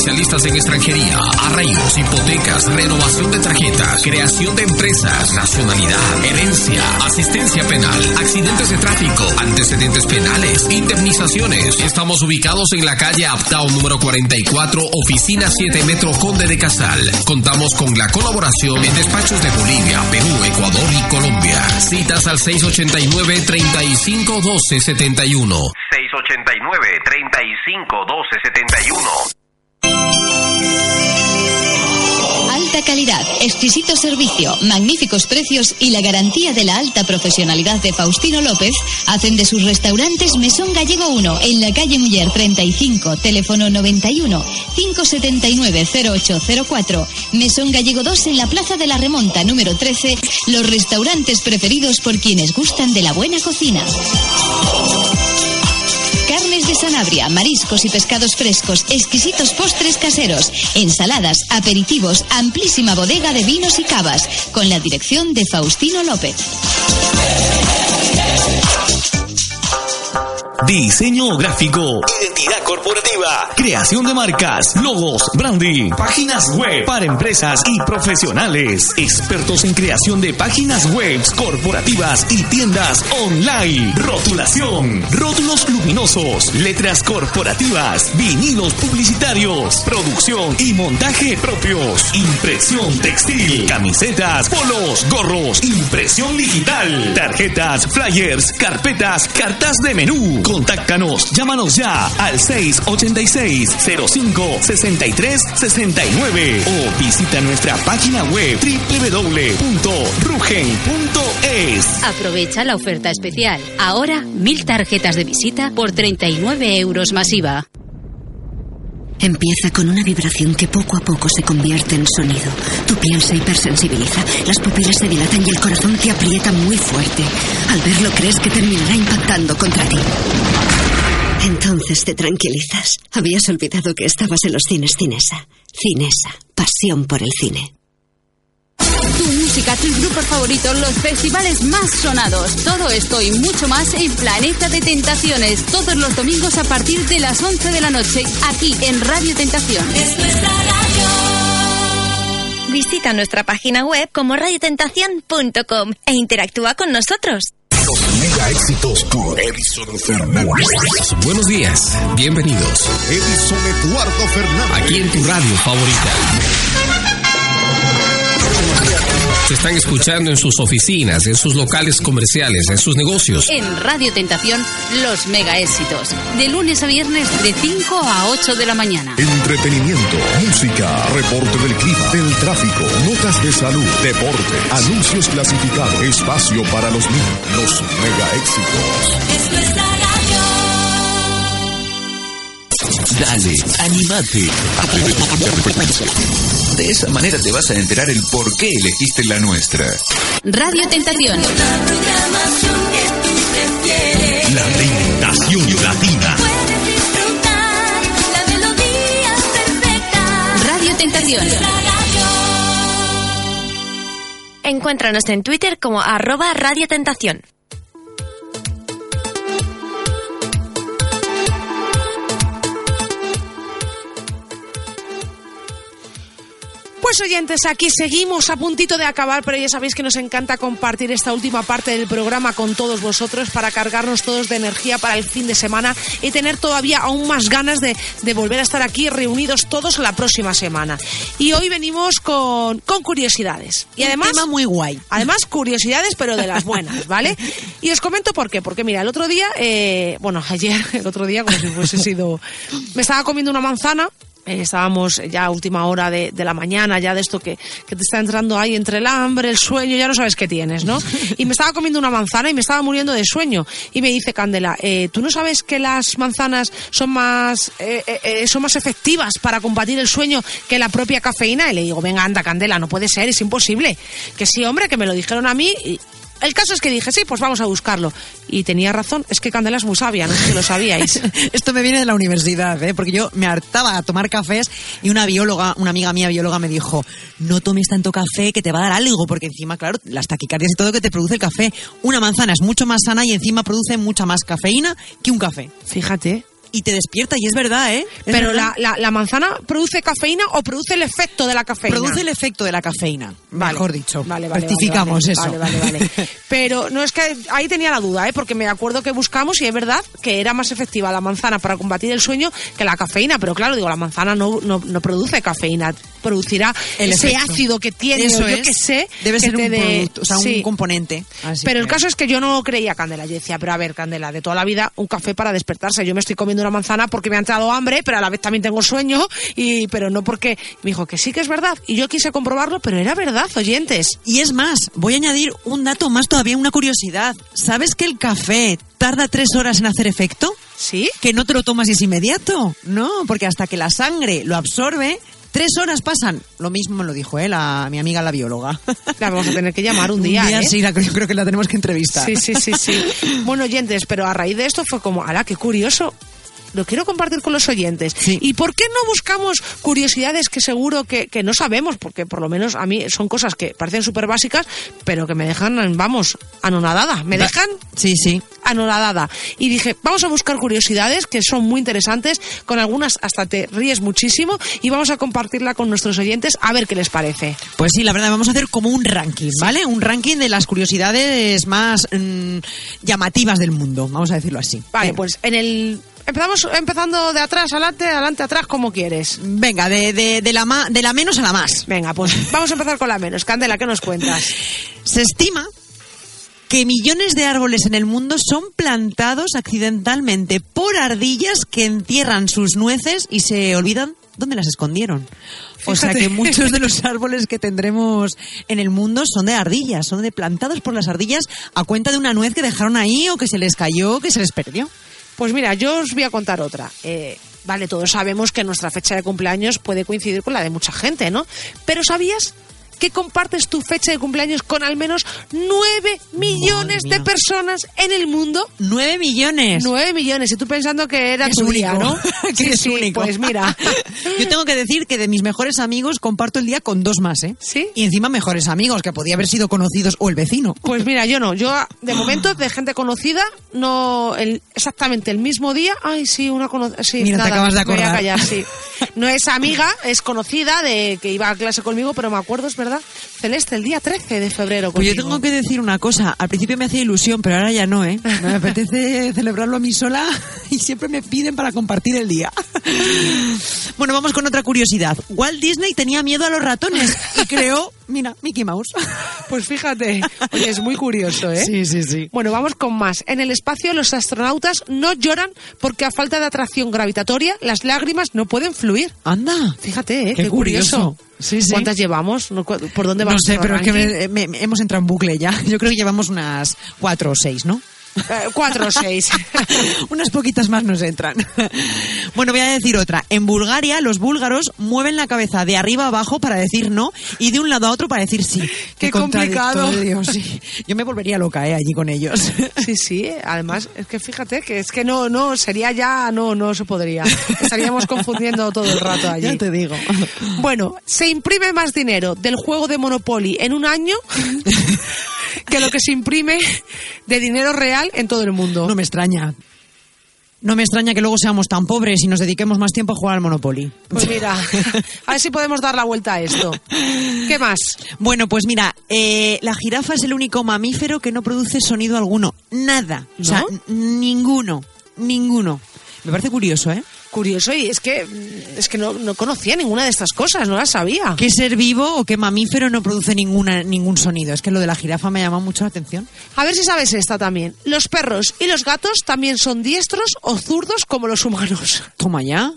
Especialistas en extranjería, arraigos, hipotecas, renovación de tarjetas, creación de empresas, nacionalidad, herencia, asistencia penal, accidentes de tráfico, antecedentes penales, indemnizaciones. Estamos ubicados en la calle Aptao número 44, oficina 7 Metro Conde de Casal. Contamos con la colaboración en despachos de Bolivia, Perú, Ecuador y Colombia. Citas al 689 35 12 71. 689 35 12 71. Calidad, exquisito servicio, magníficos precios y la garantía de la alta profesionalidad de Faustino López hacen de sus restaurantes Mesón Gallego 1 en la calle Muller 35, teléfono 91 579 0804, Mesón Gallego 2 en la Plaza de la Remonta número 13, los restaurantes preferidos por quienes gustan de la buena cocina. Carnes de Sanabria, mariscos y pescados frescos, exquisitos postres caseros, ensaladas, aperitivos, amplísima bodega de vinos y cavas, con la dirección de Faustino López. Diseño gráfico, identidad corporativa, creación de marcas, logos, branding, páginas web. Para empresas y profesionales, expertos en creación de páginas web corporativas y tiendas online, rotulación, rótulos luminosos, letras corporativas, vinilos publicitarios, producción y montaje propios, impresión textil, camisetas, polos, gorros, impresión digital, tarjetas, flyers, carpetas, cartas de menú. Contáctanos, llámanos ya al 686-05-63-69 o visita nuestra página web www.rugen.es. Aprovecha la oferta especial. Ahora, mil tarjetas de visita por 39 euros masiva. Empieza con una vibración que poco a poco se convierte en sonido. Tu piel se hipersensibiliza, las pupilas se dilatan y el corazón te aprieta muy fuerte. Al verlo crees que terminará impactando contra ti. Entonces te tranquilizas. Habías olvidado que estabas en los cines Cinesa. Cinesa, pasión por el cine. Música, tus grupos favoritos, los festivales más sonados. Todo esto y mucho más en Planeta de Tentaciones. Todos los domingos a partir de las 11 de la noche, aquí en Radio Tentación. Visita nuestra página web como radiotentación.com e interactúa con nosotros. Mega éxitos con Edison Fernández. Buenos días, bienvenidos. Edison Eduardo Fernández. Aquí en tu radio favorita. Se están escuchando en sus oficinas, en sus locales comerciales, en sus negocios. En Radio Tentación, los mega éxitos. De lunes a viernes de 5 a 8 de la mañana. Entretenimiento, música, reporte del clima, del tráfico, notas de salud, deporte, anuncios clasificados, espacio para los niños, los mega éxitos. Dale, animate. De esa manera te vas a enterar el por qué elegiste la nuestra. Radio Tentación. La tentación latina. Radio Tentación. Encuéntranos en Twitter como arroba radiotentación. Pues oyentes, aquí seguimos a puntito de acabar, pero ya sabéis que nos encanta compartir esta última parte del programa con todos vosotros para cargarnos todos de energía para el fin de semana y tener todavía aún más ganas de, de volver a estar aquí reunidos todos la próxima semana. Y hoy venimos con, con curiosidades. Y Un además, tema muy guay. Además, curiosidades, pero de las buenas, ¿vale? Y os comento por qué. Porque mira, el otro día, eh, bueno, ayer, el otro día, como si fuese sido. Me estaba comiendo una manzana. Eh, estábamos ya a última hora de, de la mañana, ya de esto que, que te está entrando ahí entre el hambre, el sueño, ya no sabes qué tienes, ¿no? Y me estaba comiendo una manzana y me estaba muriendo de sueño. Y me dice Candela, eh, ¿tú no sabes que las manzanas son más, eh, eh, eh, son más efectivas para combatir el sueño que la propia cafeína? Y le digo, venga, anda, Candela, no puede ser, es imposible. Que sí, hombre, que me lo dijeron a mí. Y, el caso es que dije, sí, pues vamos a buscarlo. Y tenía razón, es que Candela es muy sabia, no sé si lo sabíais. Esto me viene de la universidad, ¿eh? porque yo me hartaba a tomar cafés y una bióloga, una amiga mía bióloga me dijo, no tomes tanto café que te va a dar algo, porque encima, claro, las taquicardias y todo que te produce el café. Una manzana es mucho más sana y encima produce mucha más cafeína que un café. Fíjate. Y te despierta, y es verdad, ¿eh? Es Pero verdad. la, la, la manzana produce cafeína o produce el efecto de la cafeína. Produce el efecto de la cafeína, Vale. mejor dicho. Vale, vale, Rectificamos vale, eso. Vale, vale, vale. Pero no es que ahí tenía la duda, ¿eh? porque me acuerdo que buscamos y es verdad que era más efectiva la manzana para combatir el sueño que la cafeína. Pero claro, digo, la manzana no, no, no produce cafeína, producirá El ese efecto. ácido que tiene, Eso o yo es. que sé. Debe que ser un producto, o sea, Sí. un componente. Así Pero el caso es que yo no creía Candela. Yo decía, pero a ver, Candela, de toda la vida un café para despertarse. Yo me estoy comiendo una manzana porque me ha entrado hambre, pero a la vez también tengo sueño, y pero no porque. Me dijo que sí que es verdad. Y yo quise comprobarlo, pero era verdad, oyentes. Y es más, voy a añadir un dato más todavía, una curiosidad. ¿Sabes que el café tarda tres horas en hacer efecto? ¿Sí? Que no te lo tomas y es inmediato. No, porque hasta que la sangre lo absorbe, tres horas pasan. Lo mismo me lo dijo ¿eh? la, mi amiga la bióloga. La vamos a tener que llamar un día, ¿eh? sí, la- yo creo que la tenemos que entrevistar. Sí, sí, sí, sí. Bueno, oyentes, pero a raíz de esto fue como, ala, qué curioso. Lo quiero compartir con los oyentes. ¿Y por qué no buscamos curiosidades que seguro que, que no sabemos? Porque por lo menos a mí son cosas que parecen súper básicas, pero que me dejan, vamos, anonadada. ¿Me dejan? Sí, sí. Anonadada. Y dije, vamos a buscar curiosidades que son muy interesantes, con algunas hasta te ríes muchísimo, y vamos a compartirla con nuestros oyentes a ver qué les parece. Pues sí, la verdad, vamos a hacer como un ranking, ¿vale? Un ranking de las curiosidades más mm, llamativas del mundo, vamos a decirlo así. Vale, pues en el... Empezamos empezando de atrás, adelante, adelante, atrás, como quieres. Venga, de, de, de la ma- de la menos a la más. Venga, pues vamos a empezar con la menos. Candela, ¿qué nos cuentas? Se estima que millones de árboles en el mundo son plantados accidentalmente por ardillas que entierran sus nueces y se olvidan dónde las escondieron. O sea que muchos de los árboles que tendremos en el mundo son de ardillas, son de plantados por las ardillas a cuenta de una nuez que dejaron ahí o que se les cayó o que se les perdió. Pues mira, yo os voy a contar otra. Eh, vale, todos sabemos que nuestra fecha de cumpleaños puede coincidir con la de mucha gente, ¿no? Pero ¿sabías que compartes tu fecha de cumpleaños con al menos 9 millones de personas en el mundo? ¡Nueve millones! 9 millones. Y tú pensando que era Es tu día. ¿no? Que Sí, es sí, único. Pues mira. Yo tengo que decir que de mis mejores amigos comparto el día con dos más, ¿eh? ¿Sí? Y encima mejores amigos, que podía haber sido conocidos o el vecino. Pues mira, yo no. Yo, de momento, de gente conocida, no el, exactamente el mismo día. Ay, sí, una conocida. Sí, Mira, te acabas de me voy a acordar. callar, sí. No es amiga, es conocida de que iba a clase conmigo, pero me acuerdo, es verdad, Celeste, el día 13 de febrero. Pues yo tengo que decir una cosa. Al principio me hacía ilusión, pero ahora ya no, ¿eh? Me apetece celebrarlo a mí sola y siempre me piden para compartir el día. Bueno, vamos con otra curiosidad. Walt Disney tenía miedo a los ratones y creó, mira, Mickey Mouse. Pues fíjate, oye, es muy curioso, ¿eh? Sí, sí, sí. Bueno, vamos con más. En el espacio los astronautas no lloran porque a falta de atracción gravitatoria las lágrimas no pueden fluir. Anda. Fíjate, ¿eh? Qué Qué, curioso. curioso. Sí, sí. ¿Cuántas llevamos? No, ¿Por dónde No vamos? sé, pero es que me- me- hemos entrado en bucle ya. Yo creo que llevamos unas cuatro o seis, ¿no? Eh, cuatro o seis. Unas poquitas más nos entran. Bueno, voy a decir otra. En Bulgaria, los búlgaros mueven la cabeza de arriba a abajo para decir no y de un lado a otro para decir sí. Qué complicado. contradictorio, sí. Yo me volvería loca, ¿eh? Allí con ellos. Sí, sí, además, es que fíjate que es que no, no, sería ya, no, no se podría. Estaríamos confundiendo todo el rato allí. Ya te digo. Bueno, se imprime más dinero del juego de Monopoly en un año que lo que se imprime de dinero real en todo el mundo. No me extraña. No me extraña que luego seamos tan pobres y nos dediquemos más tiempo a jugar al Monopoly. Pues mira, a ver si podemos dar la vuelta a esto. ¿Qué más? Bueno, pues mira, eh, la jirafa es el único mamífero que no produce sonido alguno. Nada. O sea, ¿No? ninguno. Ninguno. Me parece curioso, ¿eh? Curioso, y es que, es que no, no conocía ninguna de estas cosas, no las sabía. ¿Qué ser vivo o qué mamífero no produce ninguna, ningún sonido? Es que lo de la jirafa me llama mucho la atención. A ver si sabes esta también. Los perros y los gatos también son diestros o zurdos como los humanos. Toma ya.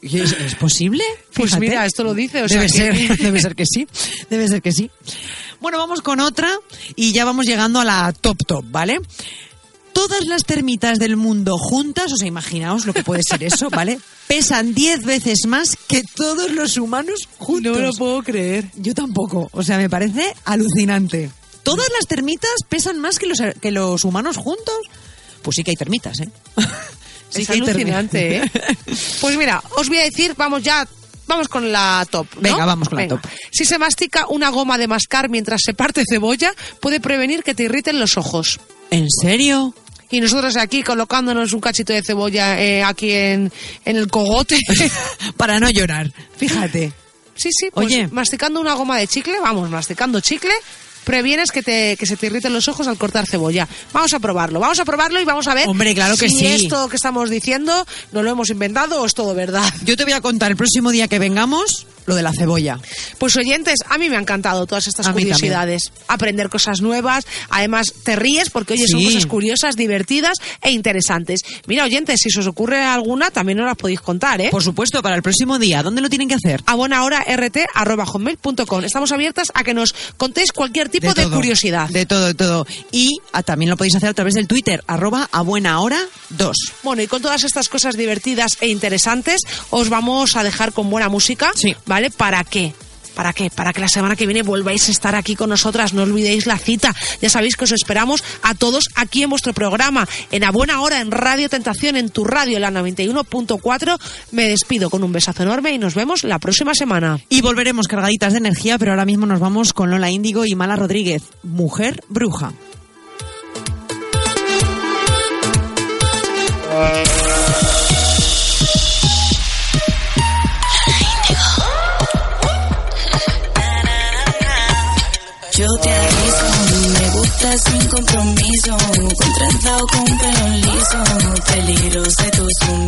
¿Y ¿Es, es posible? Pues Fíjate. mira, esto lo dice, o sea debe que- ser, debe ser que sí. Debe ser que sí. Bueno, vamos con otra y ya vamos llegando a la top top, ¿vale? Todas las termitas del mundo juntas, o sea, imaginaos lo que puede ser eso, ¿vale? Pesan 10 veces más que todos los humanos juntos. No lo puedo creer. Yo tampoco. O sea, me parece alucinante. ¿Todas las termitas pesan más que los, que los humanos juntos? Pues sí que hay termitas, ¿eh? Sí es que hay alucinante, ¿eh? Pues mira, os voy a decir, vamos ya, vamos con la top. ¿no? Venga, vamos con la top. Si se mastica una goma de mascar mientras se parte cebolla, puede prevenir que te irriten los ojos. ¿En serio? Y nosotros aquí colocándonos un cachito de cebolla eh, aquí en, en el cogote. Para no llorar, fíjate. Sí, sí, pues Oye. masticando una goma de chicle, vamos, masticando chicle, previenes que, te, que se te irriten los ojos al cortar cebolla. Vamos a probarlo, vamos a probarlo y vamos a ver Hombre, claro que si sí. esto que estamos diciendo no lo hemos inventado o es todo verdad. Yo te voy a contar el próximo día que vengamos lo de la cebolla. Pues oyentes, a mí me han encantado todas estas curiosidades. Aprender cosas nuevas, además te ríes porque oye, son cosas curiosas, divertidas e interesantes. Mira, oyentes, si se os ocurre alguna, también nos las podéis contar, ¿eh? Por supuesto, para el próximo día, ¿dónde lo tienen que hacer? a buena hora rt@hotmail.com. Estamos abiertas a que nos contéis cualquier tipo de, todo. curiosidad. De todo, de todo. Y ah, también lo podéis hacer a través del Twitter, arroba a buena hora 2. Bueno, y con todas estas cosas divertidas e interesantes, os vamos a dejar con buena música. Sí. ¿Vale? ¿Para qué? ¿Para qué? Para que la semana que viene volváis a estar aquí con nosotras. No olvidéis la cita. Ya sabéis que os esperamos a todos aquí en vuestro programa. En A Buena Hora, en Radio Tentación, en tu radio, la 91.4. Me despido con un besazo enorme y nos vemos la próxima semana. Y volveremos cargaditas de energía, pero ahora mismo nos vamos con Lola Índigo y Mala Rodríguez, Mujer Bruja. Sin compromiso, con trenza o con pelo liso, peligro sé tu sumiso.